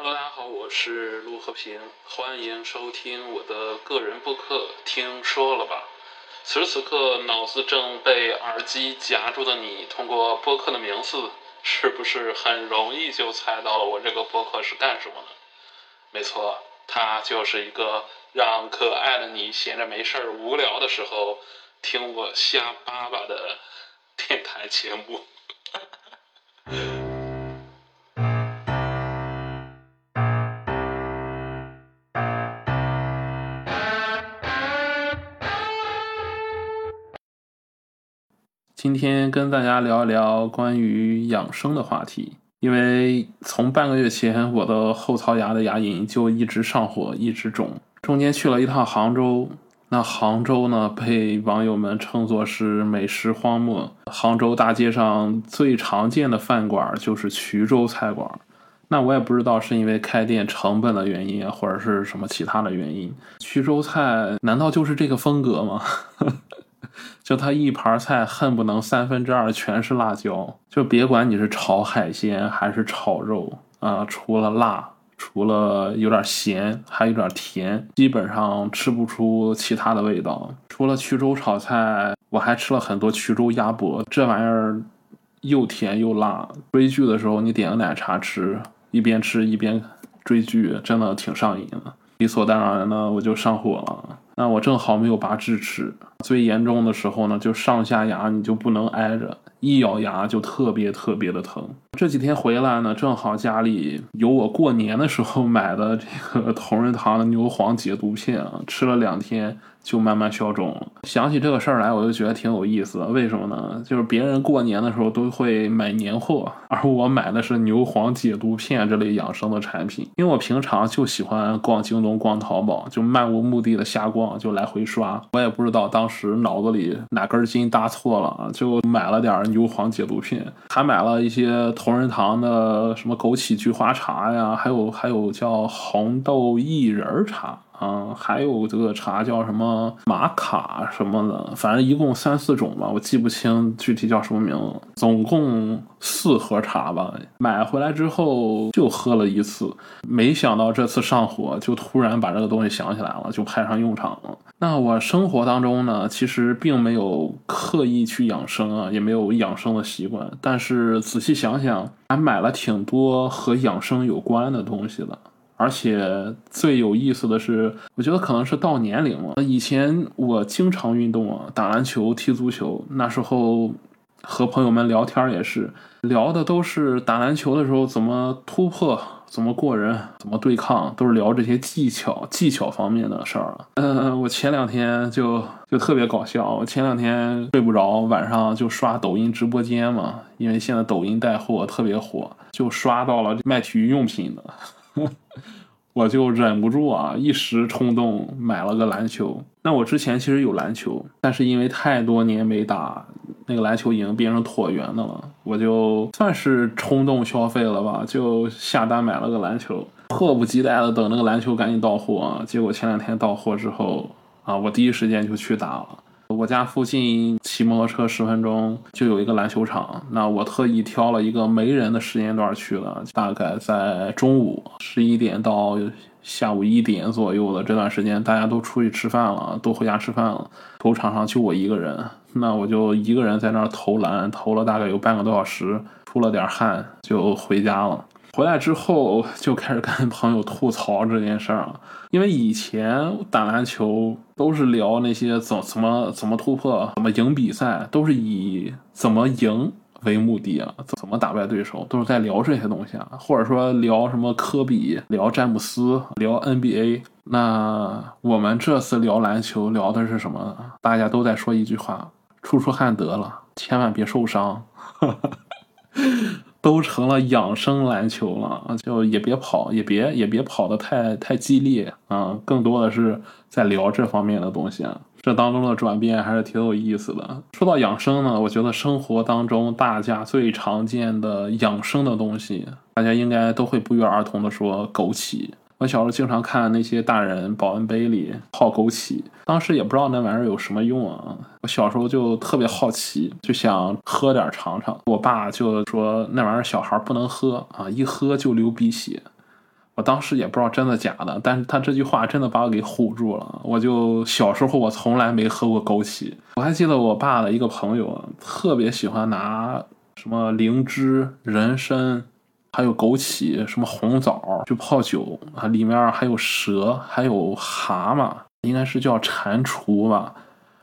Hello，大家好，我是陆和平，欢迎收听我的个人播客。听说了吧？此时此刻，脑子正被耳机夹住的你，通过播客的名字，是不是很容易就猜到了我这个播客是干什么的？没错，它就是一个让可爱的你闲着没事儿、无聊的时候听我瞎叭叭的电台节目。今天跟大家聊一聊关于养生的话题，因为从半个月前我的后槽牙的牙龈就一直上火，一直肿，中间去了一趟杭州，那杭州呢被网友们称作是美食荒漠，杭州大街上最常见的饭馆就是衢州菜馆，那我也不知道是因为开店成本的原因，或者是什么其他的原因，衢州菜难道就是这个风格吗？就他一盘菜，恨不能三分之二全是辣椒。就别管你是炒海鲜还是炒肉啊，除了辣，除了有点咸，还有点甜，基本上吃不出其他的味道。除了衢州炒菜，我还吃了很多衢州鸭脖，这玩意儿又甜又辣。追剧的时候，你点个奶茶吃，一边吃一边追剧，真的挺上瘾的。理所当然的，我就上火了。那我正好没有拔智齿，最严重的时候呢，就上下牙你就不能挨着，一咬牙就特别特别的疼。这几天回来呢，正好家里有我过年的时候买的这个同仁堂的牛黄解毒片啊，吃了两天。就慢慢消肿了。想起这个事儿来，我就觉得挺有意思的。为什么呢？就是别人过年的时候都会买年货，而我买的是牛黄解毒片这类养生的产品。因为我平常就喜欢逛京东、逛淘宝，就漫无目的的瞎逛，就来回刷。我也不知道当时脑子里哪根筋搭错了，就买了点牛黄解毒片，还买了一些同仁堂的什么枸杞菊花茶呀，还有还有叫红豆薏仁茶。嗯，还有这个茶叫什么玛卡什么的，反正一共三四种吧，我记不清具体叫什么名字。总共四盒茶吧，买回来之后就喝了一次，没想到这次上火就突然把这个东西想起来了，就派上用场了。那我生活当中呢，其实并没有刻意去养生啊，也没有养生的习惯，但是仔细想想，还买了挺多和养生有关的东西的。而且最有意思的是，我觉得可能是到年龄了。以前我经常运动啊，打篮球、踢足球。那时候和朋友们聊天也是聊的都是打篮球的时候怎么突破、怎么过人、怎么对抗，都是聊这些技巧、技巧方面的事儿。嗯，我前两天就就特别搞笑，我前两天睡不着，晚上就刷抖音直播间嘛，因为现在抖音带货特别火，就刷到了卖体育用品的。我就忍不住啊，一时冲动买了个篮球。那我之前其实有篮球，但是因为太多年没打，那个篮球已经变成椭圆的了。我就算是冲动消费了吧，就下单买了个篮球，迫不及待的等那个篮球赶紧到货啊。结果前两天到货之后啊，我第一时间就去打了。我家附近骑摩托车十分钟就有一个篮球场，那我特意挑了一个没人的时间段去了，大概在中午十一点到下午一点左右的这段时间，大家都出去吃饭了，都回家吃饭了，球场上就我一个人，那我就一个人在那儿投篮，投了大概有半个多小时，出了点汗就回家了。回来之后就开始跟朋友吐槽这件事儿了，因为以前打篮球都是聊那些怎怎么怎么突破、怎么赢比赛，都是以怎么赢为目的啊，怎么打败对手，都是在聊这些东西啊，或者说聊什么科比、聊詹姆斯、聊 NBA。那我们这次聊篮球聊的是什么？大家都在说一句话：出出汗得了，千万别受伤。都成了养生篮球了，就也别跑，也别也别跑得太太激烈啊，更多的是在聊这方面的东西啊。这当中的转变还是挺有意思的。说到养生呢，我觉得生活当中大家最常见的养生的东西，大家应该都会不约而同的说枸杞。我小时候经常看那些大人保温杯里泡枸杞，当时也不知道那玩意儿有什么用啊。我小时候就特别好奇，就想喝点尝尝。我爸就说那玩意儿小孩不能喝啊，一喝就流鼻血。我当时也不知道真的假的，但是他这句话真的把我给唬住了。我就小时候我从来没喝过枸杞，我还记得我爸的一个朋友特别喜欢拿什么灵芝、人参，还有枸杞、什么红枣去泡酒啊，里面还有蛇，还有蛤蟆，应该是叫蟾蜍吧，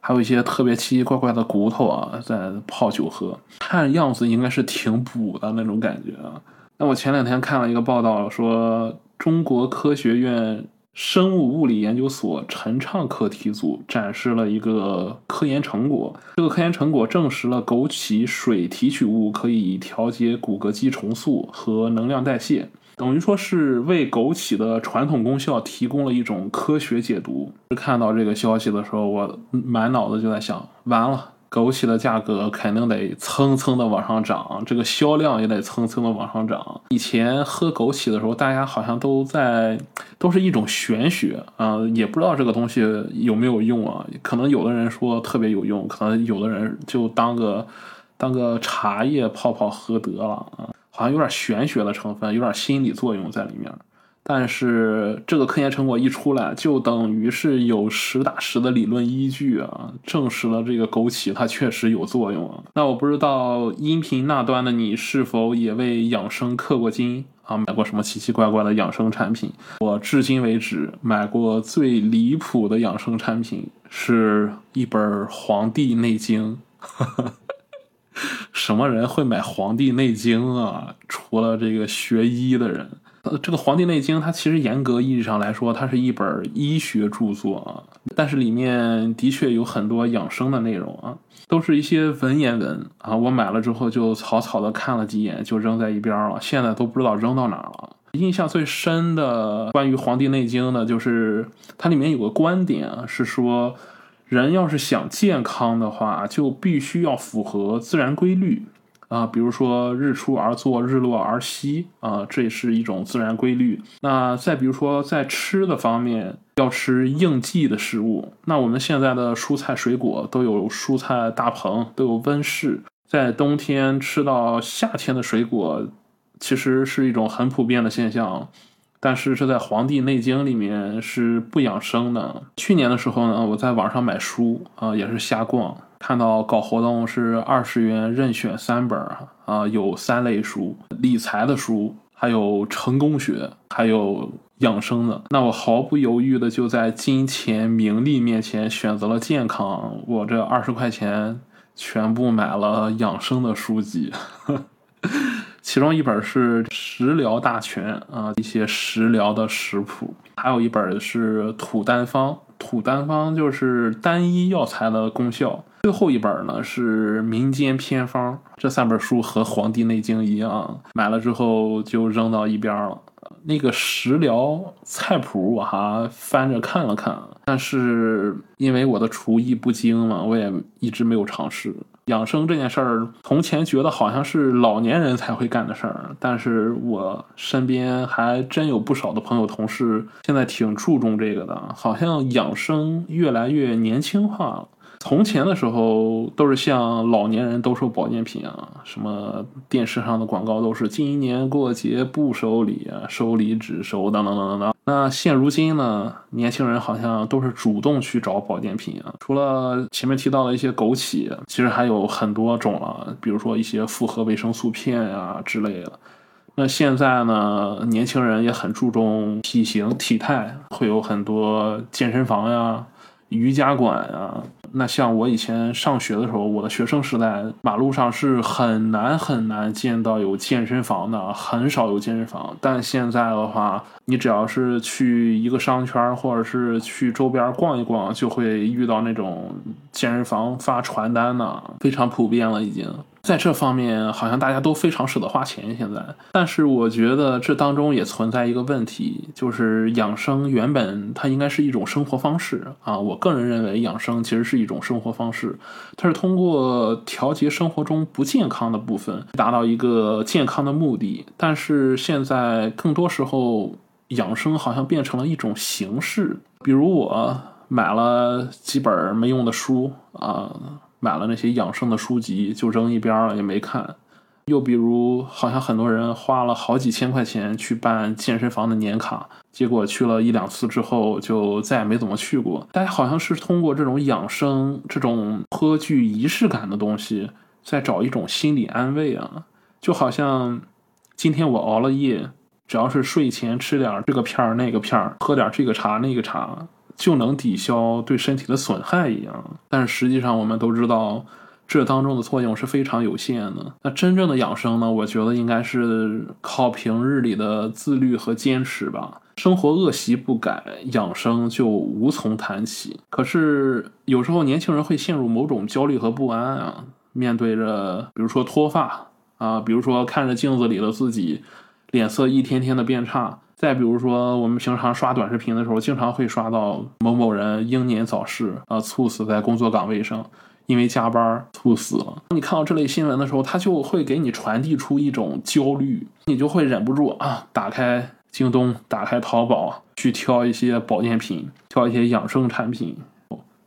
还有一些特别奇奇怪怪的骨头啊，在泡酒喝，看样子应该是挺补的那种感觉啊。那我前两天看了一个报道，说中国科学院生物物理研究所陈畅课题组展示了一个科研成果。这个科研成果证实了枸杞水提取物可以调节骨骼肌重塑和能量代谢，等于说是为枸杞的传统功效提供了一种科学解读。看到这个消息的时候，我满脑子就在想：完了。枸杞的价格肯定得蹭蹭的往上涨，这个销量也得蹭蹭的往上涨。以前喝枸杞的时候，大家好像都在都是一种玄学啊，也不知道这个东西有没有用啊。可能有的人说特别有用，可能有的人就当个当个茶叶泡泡喝得了啊，好像有点玄学的成分，有点心理作用在里面。但是这个科研成果一出来，就等于是有实打实的理论依据啊，证实了这个枸杞它确实有作用啊。那我不知道音频那端的你是否也为养生氪过金啊，买过什么奇奇怪怪的养生产品？我至今为止买过最离谱的养生产品是一本《黄帝内经》。什么人会买《黄帝内经》啊？除了这个学医的人。呃，这个《黄帝内经》它其实严格意义上来说，它是一本医学著作啊，但是里面的确有很多养生的内容啊，都是一些文言文啊。我买了之后就草草的看了几眼，就扔在一边了，现在都不知道扔到哪了。印象最深的关于《黄帝内经》的，就是它里面有个观点啊，是说人要是想健康的话，就必须要符合自然规律。啊，比如说日出而作，日落而息啊，这也是一种自然规律。那再比如说在吃的方面，要吃应季的食物。那我们现在的蔬菜水果都有蔬菜大棚，都有温室，在冬天吃到夏天的水果，其实是一种很普遍的现象。但是这在《黄帝内经》里面是不养生的。去年的时候呢，我在网上买书啊，也是瞎逛。看到搞活动是二十元任选三本啊，有三类书：理财的书，还有成功学，还有养生的。那我毫不犹豫的就在金钱名利面前选择了健康。我这二十块钱全部买了养生的书籍，呵呵其中一本是《食疗大全》啊，一些食疗的食谱，还有一本是土丹方。土丹方就是单一药材的功效。最后一本呢是民间偏方，这三本书和《黄帝内经》一样，买了之后就扔到一边了。那个食疗菜谱我还翻着看了看，但是因为我的厨艺不精嘛，我也一直没有尝试。养生这件事儿，从前觉得好像是老年人才会干的事儿，但是我身边还真有不少的朋友同事现在挺注重这个的，好像养生越来越年轻化了。从前的时候，都是向老年人兜售保健品啊，什么电视上的广告都是今年过节不收礼啊，收礼只收等等等等等。那现如今呢，年轻人好像都是主动去找保健品啊。除了前面提到的一些枸杞，其实还有很多种了，比如说一些复合维生素片呀之类的。那现在呢，年轻人也很注重体型体态，会有很多健身房呀、瑜伽馆啊。那像我以前上学的时候，我的学生时代，马路上是很难很难见到有健身房的，很少有健身房。但现在的话，你只要是去一个商圈，或者是去周边逛一逛，就会遇到那种健身房发传单的，非常普遍了已经。在这方面，好像大家都非常舍得花钱。现在，但是我觉得这当中也存在一个问题，就是养生原本它应该是一种生活方式啊。我个人认为，养生其实是一种生活方式，它是通过调节生活中不健康的部分，达到一个健康的目的。但是现在更多时候，养生好像变成了一种形式。比如我买了几本没用的书啊。买了那些养生的书籍就扔一边了，也没看，又比如，好像很多人花了好几千块钱去办健身房的年卡，结果去了一两次之后就再也没怎么去过。大家好像是通过这种养生、这种颇具仪式感的东西，在找一种心理安慰啊。就好像今天我熬了夜，只要是睡前吃点这个片儿那个片儿，喝点这个茶那个茶，就能抵消对身体的损害一样。但是实际上，我们都知道。这当中的作用是非常有限的。那真正的养生呢？我觉得应该是靠平日里的自律和坚持吧。生活恶习不改，养生就无从谈起。可是有时候年轻人会陷入某种焦虑和不安啊。面对着，比如说脱发啊，比如说看着镜子里的自己，脸色一天天的变差。再比如说，我们平常刷短视频的时候，经常会刷到某某人英年早逝啊，猝死在工作岗位上。因为加班猝死了。你看到这类新闻的时候，他就会给你传递出一种焦虑，你就会忍不住啊，打开京东，打开淘宝，去挑一些保健品，挑一些养生产品，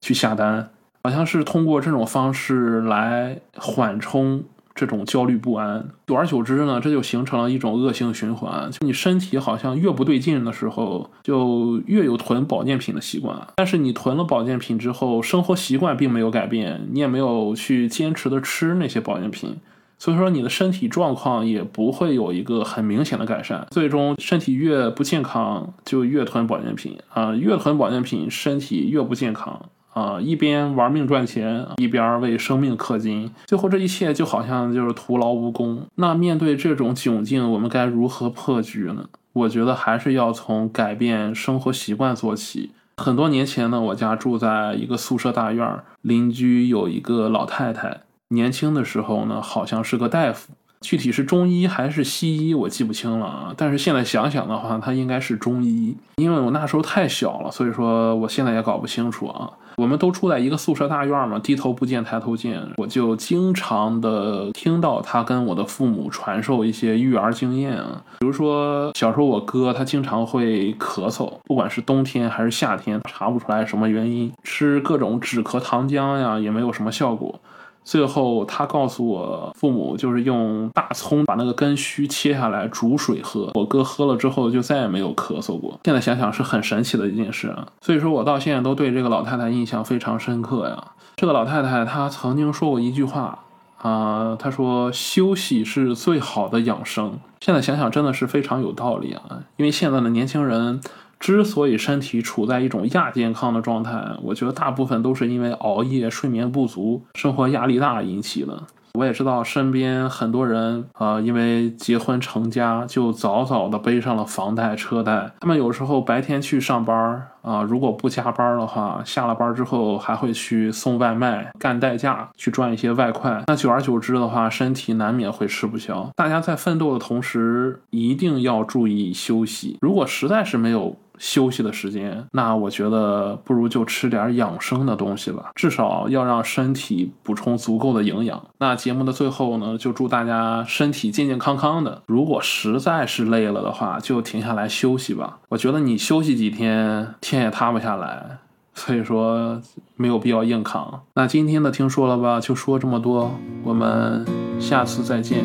去下单，好像是通过这种方式来缓冲。这种焦虑不安，久而久之呢，这就形成了一种恶性循环。就你身体好像越不对劲的时候，就越有囤保健品的习惯。但是你囤了保健品之后，生活习惯并没有改变，你也没有去坚持的吃那些保健品，所以说你的身体状况也不会有一个很明显的改善。最终身体越不健康，就越囤保健品啊，越囤保健品，身体越不健康。啊，一边玩命赚钱，一边为生命氪金，最后这一切就好像就是徒劳无功。那面对这种窘境，我们该如何破局呢？我觉得还是要从改变生活习惯做起。很多年前呢，我家住在一个宿舍大院，邻居有一个老太太，年轻的时候呢，好像是个大夫，具体是中医还是西医，我记不清了啊。但是现在想想的话，她应该是中医，因为我那时候太小了，所以说我现在也搞不清楚啊。我们都住在一个宿舍大院嘛，低头不见抬头见，我就经常的听到他跟我的父母传授一些育儿经验啊，比如说小时候我哥他经常会咳嗽，不管是冬天还是夏天，查不出来什么原因，吃各种止咳糖浆呀也没有什么效果。最后，他告诉我，父母就是用大葱把那个根须切下来煮水喝。我哥喝了之后就再也没有咳嗽过。现在想想是很神奇的一件事啊。所以说我到现在都对这个老太太印象非常深刻呀。这个老太太她曾经说过一句话啊，她说休息是最好的养生。现在想想真的是非常有道理啊，因为现在的年轻人。之所以身体处在一种亚健康的状态，我觉得大部分都是因为熬夜、睡眠不足、生活压力大引起的。我也知道身边很多人啊，因为结婚成家就早早的背上了房贷车贷。他们有时候白天去上班啊，如果不加班的话，下了班之后还会去送外卖、干代驾去赚一些外快。那久而久之的话，身体难免会吃不消。大家在奋斗的同时，一定要注意休息。如果实在是没有，休息的时间，那我觉得不如就吃点养生的东西吧，至少要让身体补充足够的营养。那节目的最后呢，就祝大家身体健健康康的。如果实在是累了的话，就停下来休息吧。我觉得你休息几天，天也塌不下来，所以说没有必要硬扛。那今天的听说了吧，就说这么多，我们下次再见，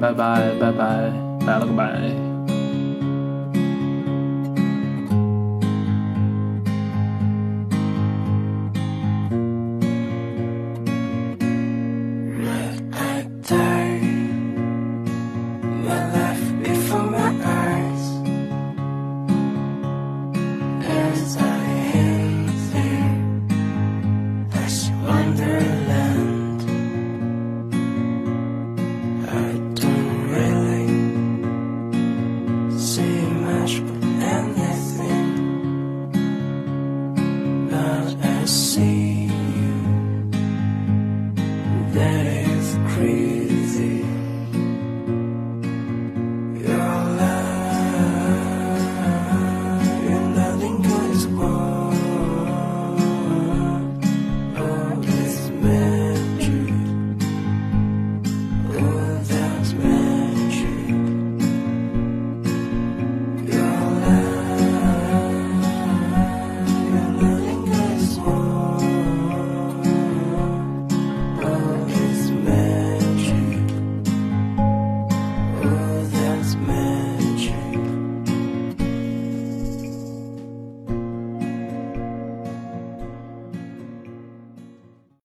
拜拜拜拜，拜了个拜。